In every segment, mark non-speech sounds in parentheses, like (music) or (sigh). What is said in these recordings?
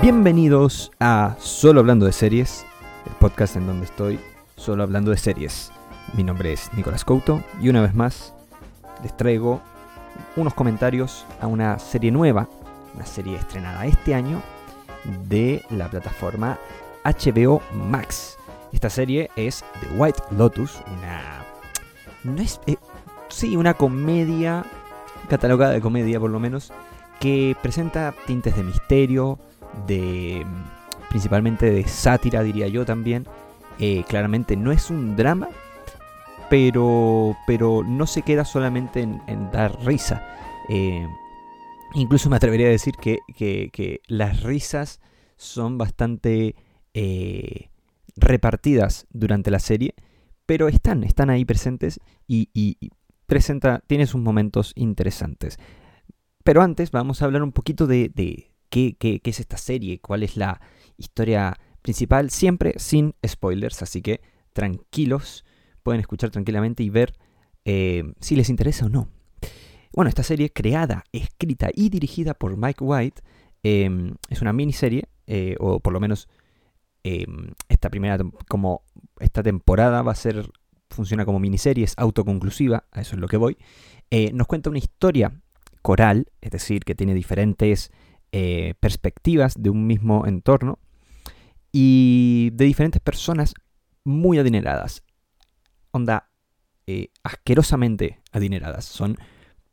Bienvenidos a Solo Hablando de Series, el podcast en donde estoy solo hablando de series. Mi nombre es Nicolás Couto y una vez más les traigo unos comentarios a una serie nueva, una serie estrenada este año de la plataforma HBO Max. Esta serie es The White Lotus, una... No es... eh, sí, una comedia, catalogada de comedia por lo menos, que presenta tintes de misterio, de principalmente de sátira diría yo también. Eh, claramente no es un drama, pero, pero no se queda solamente en, dar risa. Eh, incluso me atrevería a decir que, que- las risas son bastante eh, repartidas durante la serie, pero están, están ahí presentes y, presenta, tiene sus momentos interesantes. Pero antes vamos a hablar un poquito de qué, es esta serie, cuál es la historia principal, siempre sin spoilers, así que tranquilos, pueden escuchar tranquilamente y ver eh, si les interesa o no. Bueno, esta serie creada, escrita y dirigida por Mike White eh, es una miniserie, eh, o por lo menos eh, esta primera, como esta temporada va a ser, funciona como miniserie, es autoconclusiva, a eso es lo que voy. Eh, nos cuenta una historia coral, es decir, que tiene diferentes eh, perspectivas de un mismo entorno y de diferentes personas muy adineradas. Onda, eh, asquerosamente adineradas. Son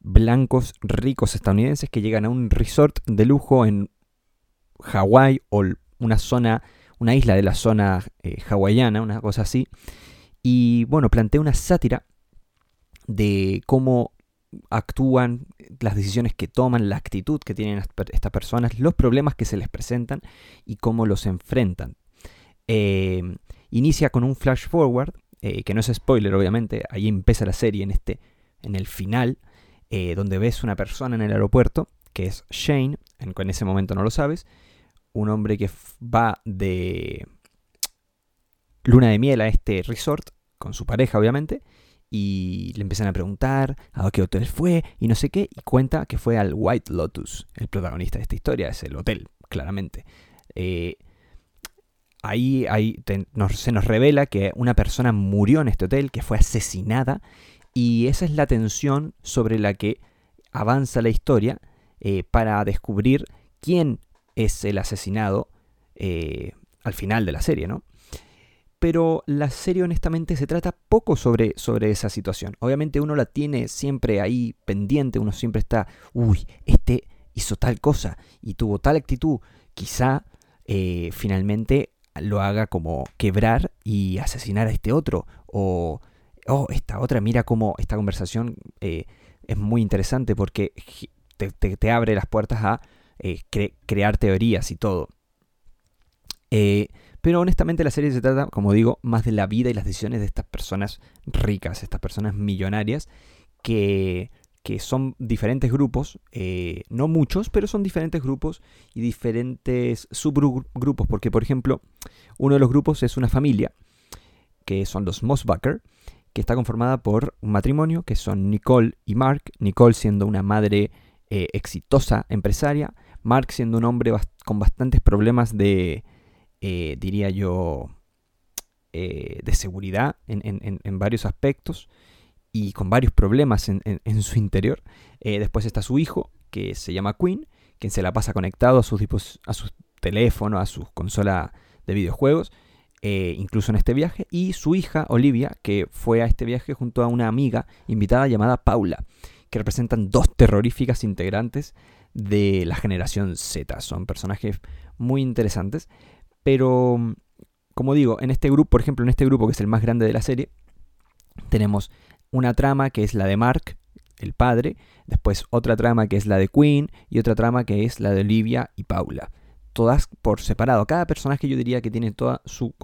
blancos ricos estadounidenses que llegan a un resort de lujo en Hawái o una zona, una isla de la zona eh, hawaiana, una cosa así. Y bueno, plantea una sátira de cómo actúan, las decisiones que toman, la actitud que tienen estas per- estas personas, los problemas que se les presentan y cómo los enfrentan. Eh, inicia con un flash forward, eh, que no es spoiler obviamente, ahí empieza la serie en, este, en el final, eh, donde ves una persona en el aeropuerto, que es Shane, en, en ese momento no lo sabes, un hombre que va de luna de miel a este resort, con su pareja obviamente, y le empiezan a preguntar a qué hotel fue y no sé qué, y cuenta que fue al White Lotus, el protagonista de esta historia, es el hotel, claramente. Eh, ahí ahí se nos revela que una persona murió en este hotel, que fue asesinada, y esa es la tensión sobre la que avanza la historia eh, para descubrir quién es el asesinado eh, al final de la serie, ¿no? Pero la serie honestamente se trata poco sobre, sobre esa situación. Obviamente uno la tiene siempre ahí pendiente, uno siempre está, uy, este hizo tal cosa y tuvo tal actitud, quizá eh, finalmente lo haga como quebrar y asesinar a este otro. O, oh, esta otra, mira cómo esta conversación eh, es muy interesante porque te, te- abre las puertas a eh, cre- crear teorías y todo. Eh, pero honestamente la serie se trata, como digo, más de la vida y las decisiones de estas personas ricas, estas personas millonarias, que, que son diferentes grupos, eh, no muchos, pero son diferentes grupos y diferentes subgrupos, porque por ejemplo, uno de los grupos es una familia, que son los Mossbacher, que está conformada por un matrimonio, que son Nicole y Mark, Nicole siendo una madre eh, exitosa empresaria, Mark siendo un hombre con bastantes problemas de, eh, diría yo, eh, de seguridad en, varios aspectos y con varios problemas en, su interior. Eh, después está su hijo, que se llama Quinn, quien se la pasa conectado a sus, a sus teléfonos, a sus consolas de videojuegos, incluso en este viaje, y su hija Olivia, que fue a este viaje junto a una amiga invitada llamada Paula, que representan dos terroríficas integrantes de la generación Z. Son personajes muy interesantes, pero mm, como digo, en este grupo, por ejemplo, en este grupo que es el más grande de la serie, tenemos una trama que es la de Mark, el padre, después otra trama que es la de Queen y otra trama que es la de Olivia y Paula. Todas por separado. Cada personaje yo diría que tiene toda su,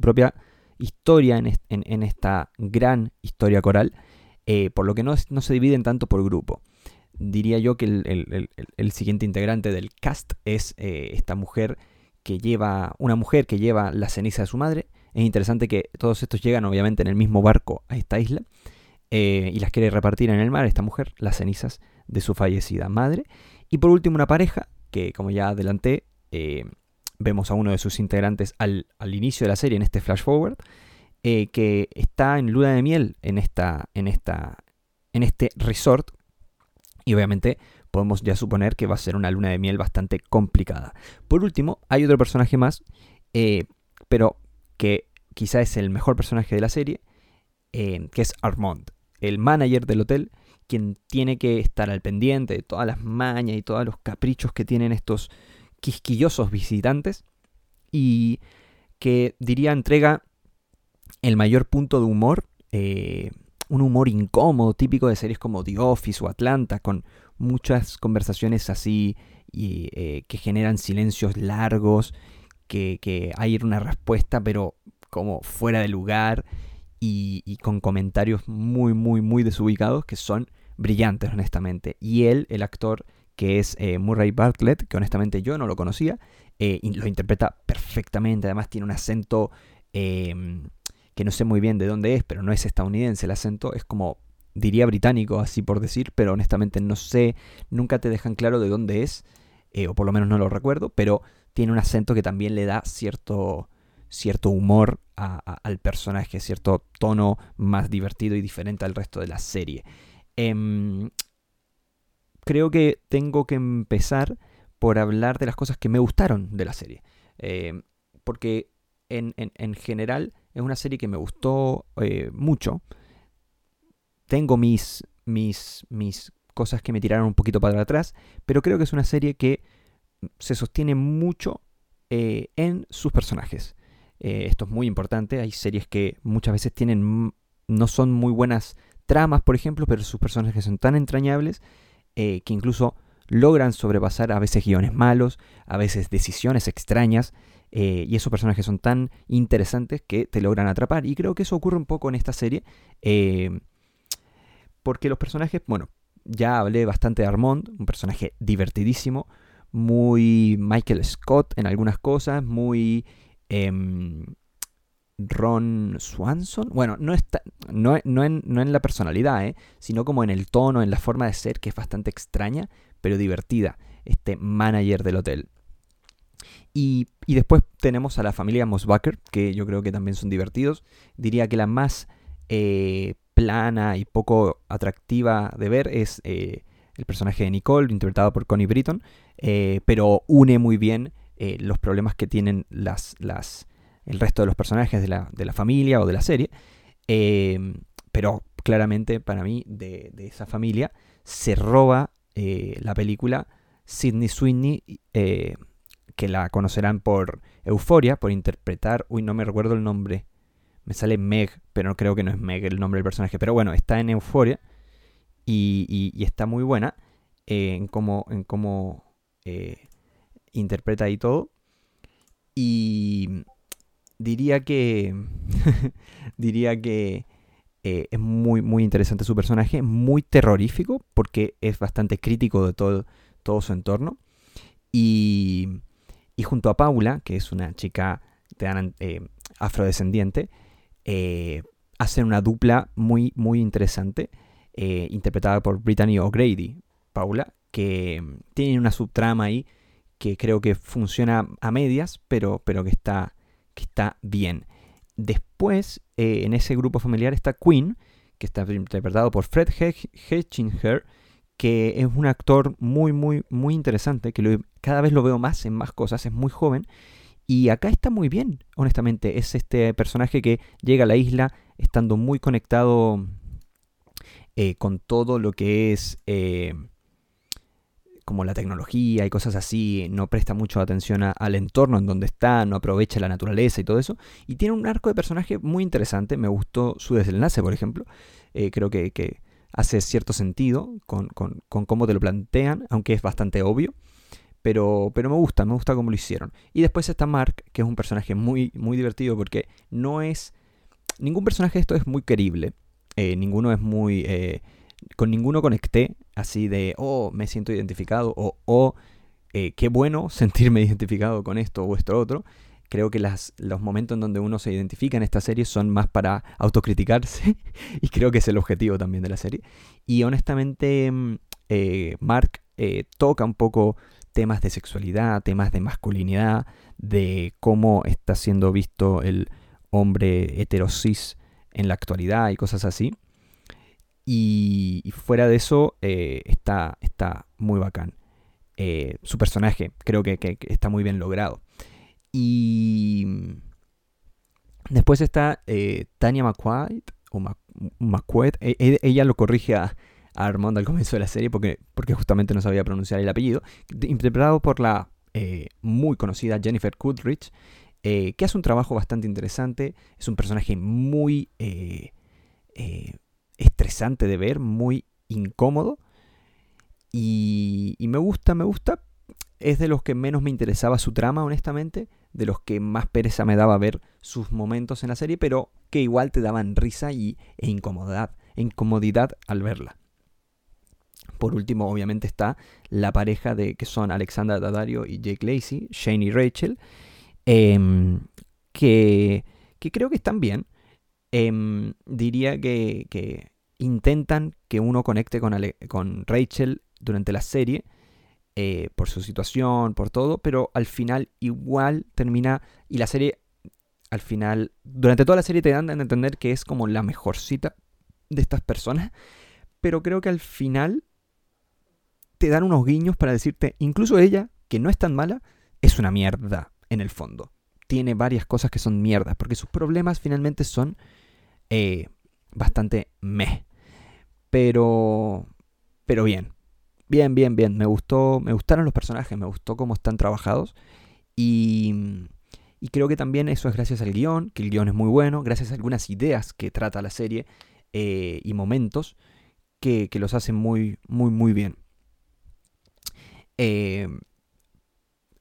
propia historia en, est- en- en esta gran historia coral, eh, por lo que no, se dividen tanto por grupo. Diría yo que el siguiente integrante del cast es eh, esta mujer que lleva, una mujer que lleva la ceniza de su madre. Es interesante que todos estos llegan obviamente en el mismo barco a esta isla eh, y las quiere repartir en el mar, esta mujer, las cenizas de su fallecida madre. Y por último una pareja que, como ya adelanté, eh, vemos a uno de sus integrantes al, inicio de la serie, en este flash forward, eh, que está en luna de miel en, esta, en, esta, en este resort. Y obviamente podemos ya suponer que va a ser una luna de miel bastante complicada. Por último, hay otro personaje más, eh, pero que quizá es el mejor personaje de la serie, eh, que es Armand, el manager del hotel, quien tiene que estar al pendiente de todas las mañas y todos los caprichos que tienen estos quisquillosos visitantes y que diría entrega el mayor punto de humor, eh, un humor incómodo típico de series como The Office o Atlanta, con muchas conversaciones así y, eh, que generan silencios largos, que, hay una respuesta pero como fuera de lugar y, con comentarios muy, muy, muy desubicados que son brillantes, honestamente. Y él, el actor que es eh, Murray Bartlett, que honestamente yo no lo conocía, eh, lo interpreta perfectamente. Además, tiene un acento em, que no sé muy bien de dónde es, pero no es estadounidense el acento, es como diría británico, así por decir, pero honestamente no sé, nunca te dejan claro de dónde es, eh, o por lo menos no lo recuerdo, pero tiene un acento que también le da cierto, cierto humor al personaje, cierto tono más divertido y diferente al resto de la serie. Em, creo que tengo que empezar por hablar de las cosas que me gustaron de la serie. Em, porque en, general es una serie que me gustó eh, mucho. Tengo mis, mis, mis cosas que me tiraron un poquito para atrás, pero creo que es una serie que se sostiene mucho eh, en sus personajes. Eh, esto es muy importante. Hay series que muchas veces tienen no son muy buenas tramas, por ejemplo, pero sus personajes son tan entrañables eh, que incluso logran sobrepasar a veces guiones malos, a veces decisiones extrañas, y esos personajes son tan interesantes que te logran atrapar. Y creo que eso ocurre un poco en esta serie, porque los personajes, bueno, ya hablé bastante de Armand, un personaje divertidísimo, muy Michael Scott en algunas cosas, muy em, Ron Swanson. Bueno, no, está, no, en, la personalidad, ¿eh? sino como en el tono, en la forma de ser, que es bastante extraña, pero divertida, este manager del hotel. Y, después tenemos a la familia Mosbacher, que yo creo que también son divertidos. Diría que la más eh, plana y poco atractiva de ver es eh, el personaje de Nicole, interpretado por Connie Britton, eh, pero une muy bien eh, los problemas que tienen las, las, el resto de los personajes de la, de la familia o de la serie. Pero claramente para mí de, esa familia se roba la película Sidney Sweeney, que la conocerán por Euforia, por interpretar, uy, no me recuerdo el nombre, me sale Meg, pero no creo que no es Meg el nombre del personaje, pero bueno, está en Euforia y, está muy buena eh, en cómo, en eh, interpreta y todo. Y diría que. (laughs) diría que eh, es muy, muy interesante su personaje, muy terrorífico, porque es bastante crítico de todo, todo su entorno. Y, y junto a Paula, que es una chica de, afrodescendiente, hacen una dupla muy, muy interesante eh, interpretada por Brittany O'Grady, Paula, que mm, tiene una subtrama ahí que creo que funciona a medias, pero, pero que, está, que está bien. Después, eh, en ese grupo familiar está Queen, que está interpretado por Fred Hetchinger, que es un actor muy, muy, muy interesante, que cada vez lo veo más en más cosas, es muy joven. Y acá está muy bien, honestamente. Es este personaje que llega a la isla estando muy conectado eh, con todo lo que es eh, como la tecnología y cosas así, no presta mucho atención al entorno en donde está, no aprovecha la naturaleza y todo eso. Y tiene un arco de personaje muy interesante, me gustó su desenlace, por ejemplo. Eh, creo que, hace cierto sentido con, cómo te lo plantean, aunque es bastante obvio. Pero, pero, me gusta, me gusta cómo lo hicieron. Y después está Mark, que es un personaje muy, muy divertido porque no es... Ningún personaje de esto es muy querible. Eh, ninguno es muy... Eh, con ninguno conecté así de, oh, me siento identificado o, oh, eh, qué bueno (laughs) sentirme identificado con esto o esto otro. Creo que los momentos en donde uno se identifica en esta serie son más para autocriticarse (laughs) y creo que es el objetivo también de la serie. Y honestamente, mm, Mark toca un poco temas de sexualidad, temas de masculinidad, de cómo está siendo visto el hombre heterosis en la actualidad y cosas así. Y, fuera de eso, eh, está, está muy bacán. Eh, su personaje creo que, está muy bien logrado. Y después está eh, Tania McQuaid, o McQuaid, e, e, ella lo corrige a, Armand al comienzo de la serie porque, porque justamente no sabía pronunciar el apellido, interpretado por la muy conocida Jennifer Goodrich, que hace un trabajo bastante interesante, es un personaje muy estresante de ver, muy incómodo. Y, me gusta, me gusta. Es de los que menos me interesaba su trama, honestamente. De los que más pereza me daba ver sus momentos en la serie, pero que igual te daban risa y, e incomodidad, incomodidad al verla. Por último, obviamente está la pareja de que son Alexandra Daddario y Jake Lacey, Shane y Rachel, em, que, que creo que están bien. Em, diría que, intentan que uno conecte con, con Rachel durante la serie, eh, por su situación, por todo, pero al final igual termina y la serie, al final, durante toda la serie te dan a entender que es como la mejor cita de estas personas, pero creo que al final te dan unos guiños para decirte, incluso ella, que no es tan mala, es una mierda en el fondo. Tiene varias cosas que son mierdas, porque sus problemas finalmente son eh, bastante meh. Pero, pero bien. Bien, bien, bien. Me gustó, me gustaron los personajes, me gustó cómo están trabajados. Y, y creo que también eso es gracias al guion, que el guion es muy bueno, gracias a algunas ideas que trata la serie eh, y momentos que, que, los hacen muy, muy, muy bien. Eh,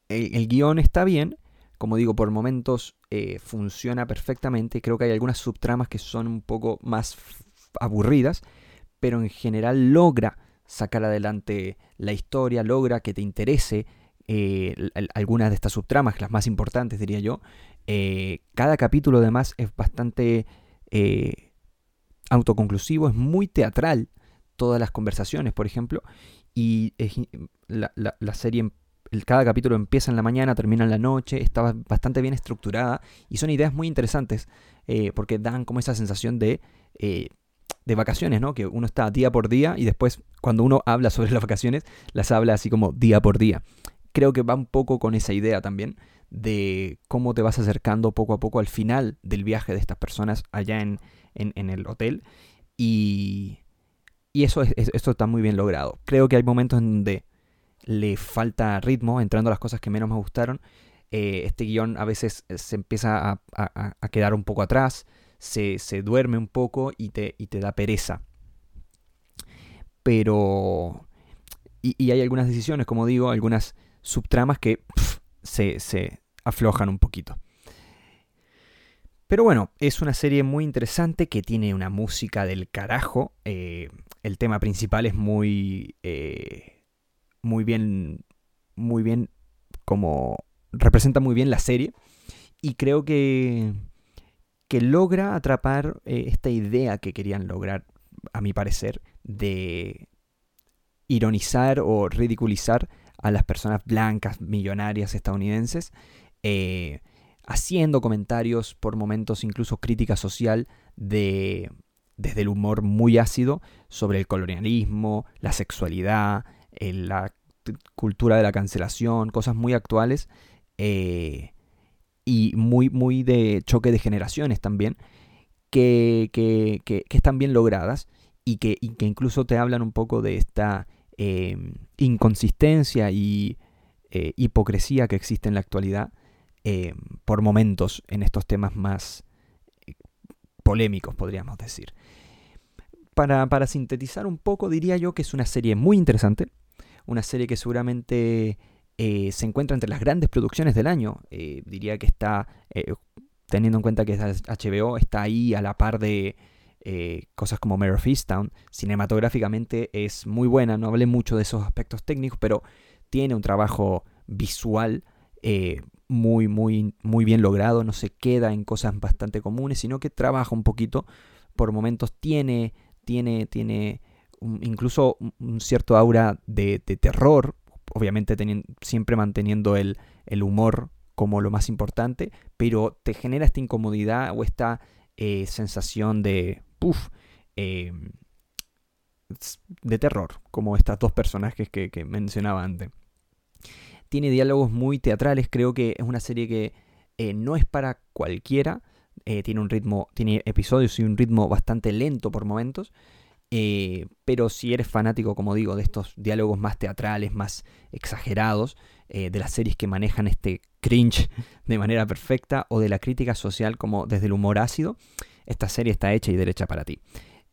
el, el guion está bien, como digo, por momentos eh, funciona perfectamente. Creo que hay algunas subtramas que son un poco más aburridas, pero en general logra sacar adelante la historia, logra que te interese eh, algunas de estas subtramas, las más importantes diría yo. Cada capítulo además es bastante autoconclusivo, es muy teatral todas las conversaciones, por ejemplo, y la, la, la, serie cada capítulo empieza en la mañana, termina en la noche, está bastante bien estructurada y son ideas muy interesantes eh, porque dan como esa sensación de, eh, de vacaciones, ¿no? Que uno está día por día y después cuando uno habla sobre (laughs) las vacaciones las habla así como día por día. Creo que va un poco con esa idea también de cómo te vas acercando poco a poco al final del viaje de estas personas allá en, en, el hotel y, y eso, es, está muy bien logrado. Creo que hay momentos en donde le falta ritmo, entrando a las cosas que menos me gustaron. Eh, este guion a veces eh, se empieza a, quedar un poco atrás, se, duerme un poco y te, te, da pereza. Pero... Y, hay algunas decisiones, como digo, algunas subtramas que se, aflojan un poquito. Pero bueno, es una serie muy interesante que tiene una música del carajo. Eh, el tema principal es muy muy bien, muy bien, como representa muy bien la serie. Y creo que, que logra atrapar eh, esta idea que querían lograr, a mi parecer, de ironizar o ridiculizar a las personas blancas, millonarias estadounidenses, eh, haciendo comentarios por momentos, incluso crítica social, de, desde el humor muy ácido sobre el colonialismo, la sexualidad, la cultura de la cancelación, cosas muy actuales eh, y muy, muy de choque de generaciones también, que, están bien logradas y que, incluso te hablan un poco de esta em, inconsistencia y eh, hipocresía que existe en la actualidad por momentos en estos temas más eh, polémicos, podríamos decir. Para, para sintetizar un poco, diría yo que es una serie muy interesante, una serie que seguramente eh, se encuentra entre las grandes producciones del año. Eh, diría que está, eh, teniendo en cuenta que HBO, está ahí a la par de cosas como Mare of Easttown. Cinematográficamente es muy buena, no hablé mucho de esos aspectos técnicos, pero tiene un trabajo visual muy, muy, muy bien logrado, no se queda en cosas bastante comunes, sino que trabaja un poquito, por momentos tiene, tiene, tiene incluso un cierto aura de, terror obviamente siempre manteniendo el, humor como lo más importante, pero te genera esta incomodidad o esta eh, sensación de, puff, em, de terror, como estas dos personajes que, que mencionaba antes. Tiene diálogos muy teatrales, creo que es una serie que eh, no es para cualquiera. Eh, tiene un ritmo, tiene episodios y un ritmo bastante lento por momentos. Eh, pero si eres fanático, como digo, de estos diálogos más teatrales, más exagerados, de las series que manejan este cringe (laughs) de manera perfecta, o de la crítica social como desde el humor ácido, esta serie está hecha y derecha para ti.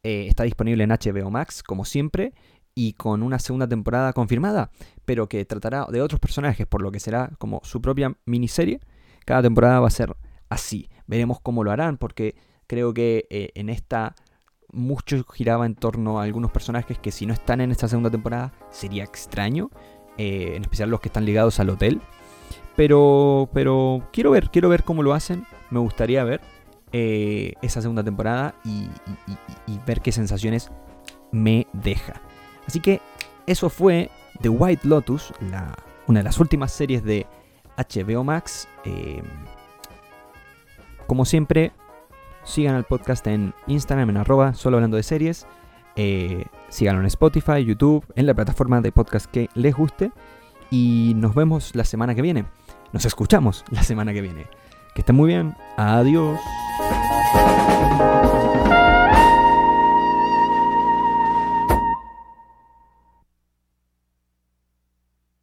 está disponible en HBO Max, como siempre, y con una segunda temporada confirmada, pero que tratará de otros personajes, por lo que será como su propia miniserie cada temporada va a ser así. Veremos cómo lo harán, porque creo que eh, en esta mucho giraba en torno a algunos personajes que si no están en esta segunda temporada sería extraño, eh, en especial los que están ligados al hotel. Pero, pero quiero ver, quiero ver cómo lo hacen. Me gustaría ver eh, esa segunda temporada y, ver qué sensaciones me deja. Así que eso fue The White Lotus, una de las últimas series de HBO Max. Eh, como siempre, sigan al podcast en Instagram, en arroba, solo hablando de series. Eh, síganlo en Spotify, YouTube, en la plataforma de podcast que les guste. Y nos vemos la semana que viene. Nos escuchamos la semana que viene. Que estén muy bien. Adiós.